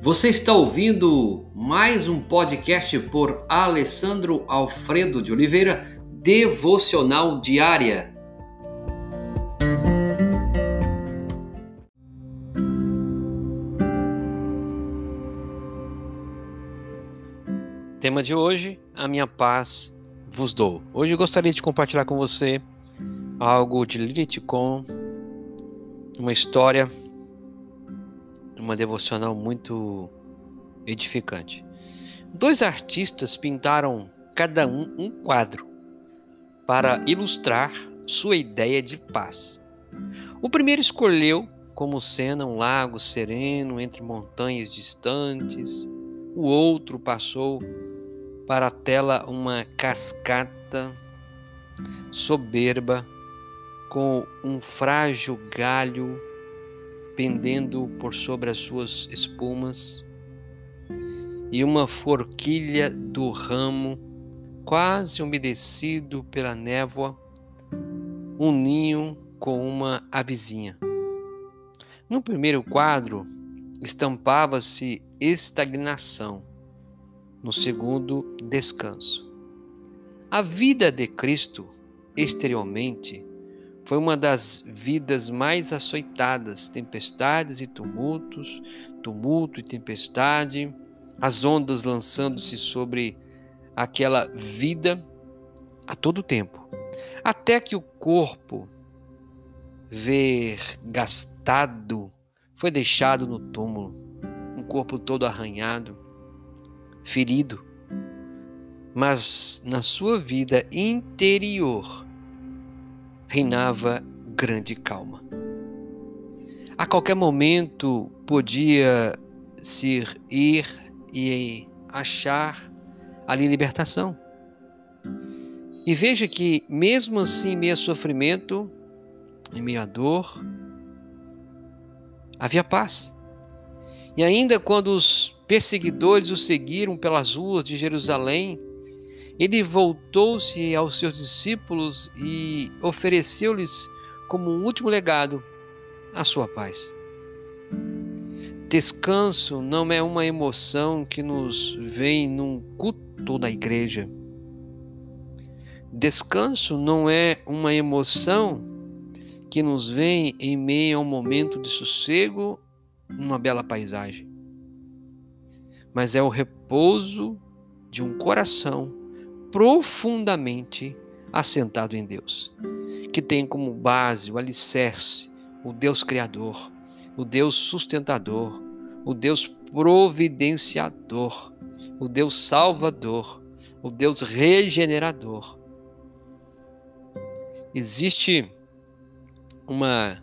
Você está ouvindo mais um podcast por Alessandro Alfredo de Oliveira, Devocional Diária. Tema de hoje: A minha paz vos dou. Hoje gostaria de compartilhar com você algo de Lilith com uma história uma devocional muito edificante. Dois artistas pintaram cada um um quadro para ilustrar sua ideia de paz. O primeiro escolheu como cena um lago sereno entre montanhas distantes. O outro passou para a tela uma cascata soberba com um frágil galho pendendo por sobre as suas espumas, e uma forquilha do ramo, quase umedecido pela névoa, um ninho com uma avezinha. No primeiro quadro, estampava-se estagnação, no segundo, descanso. A vida de Cristo, exteriormente, foi uma das vidas mais açoitadas, tempestades e tumultos, tumulto e tempestade, as ondas lançando-se sobre aquela vida a todo tempo, até que o corpo vergastado foi deixado no túmulo, um corpo todo arranhado, ferido, mas na sua vida interior reinava grande calma. A qualquer momento podia se ir e achar ali libertação. E veja que, mesmo assim, em meio a sofrimento, em meio a dor, havia paz. E ainda quando os perseguidores o seguiram pelas ruas de Jerusalém, ele voltou-se aos seus discípulos e ofereceu-lhes como um último legado a sua paz. Descanso não é uma emoção que nos vem num culto da igreja. Descanso não é uma emoção que nos vem em meio a um momento de sossego, numa bela paisagem. Mas é o repouso de um coração profundamente assentado em Deus, que tem como base o alicerce, o Deus Criador, o Deus sustentador, o Deus providenciador, o Deus salvador, o Deus regenerador. Existe uma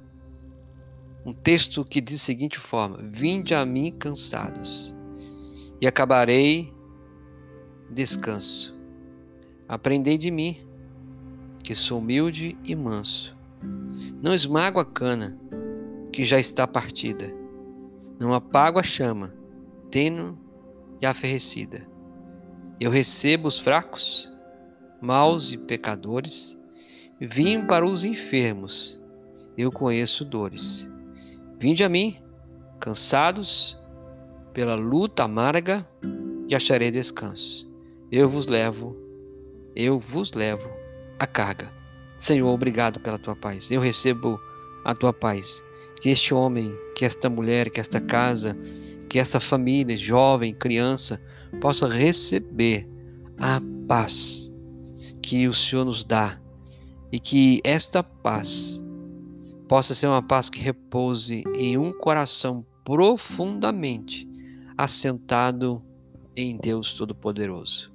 um texto que diz da seguinte forma: Vinde a mim cansados, e acabarei descanso. Aprendei de mim, que sou humilde e manso. Não esmago a cana, que já está partida. Não apago a chama, teno e aferrecida. Eu recebo os fracos, maus e pecadores. Vim para os enfermos, eu conheço dores. Vinde a mim, cansados pela luta amarga, e acharei descanso. Eu vos levo eu vos levo a carga. Senhor, obrigado pela tua paz. Eu recebo a tua paz. Que este homem, que esta mulher, que esta casa, que essa família, jovem, criança, possa receber a paz que o Senhor nos dá e que esta paz possa ser uma paz que repouse em um coração profundamente assentado em Deus Todo-Poderoso.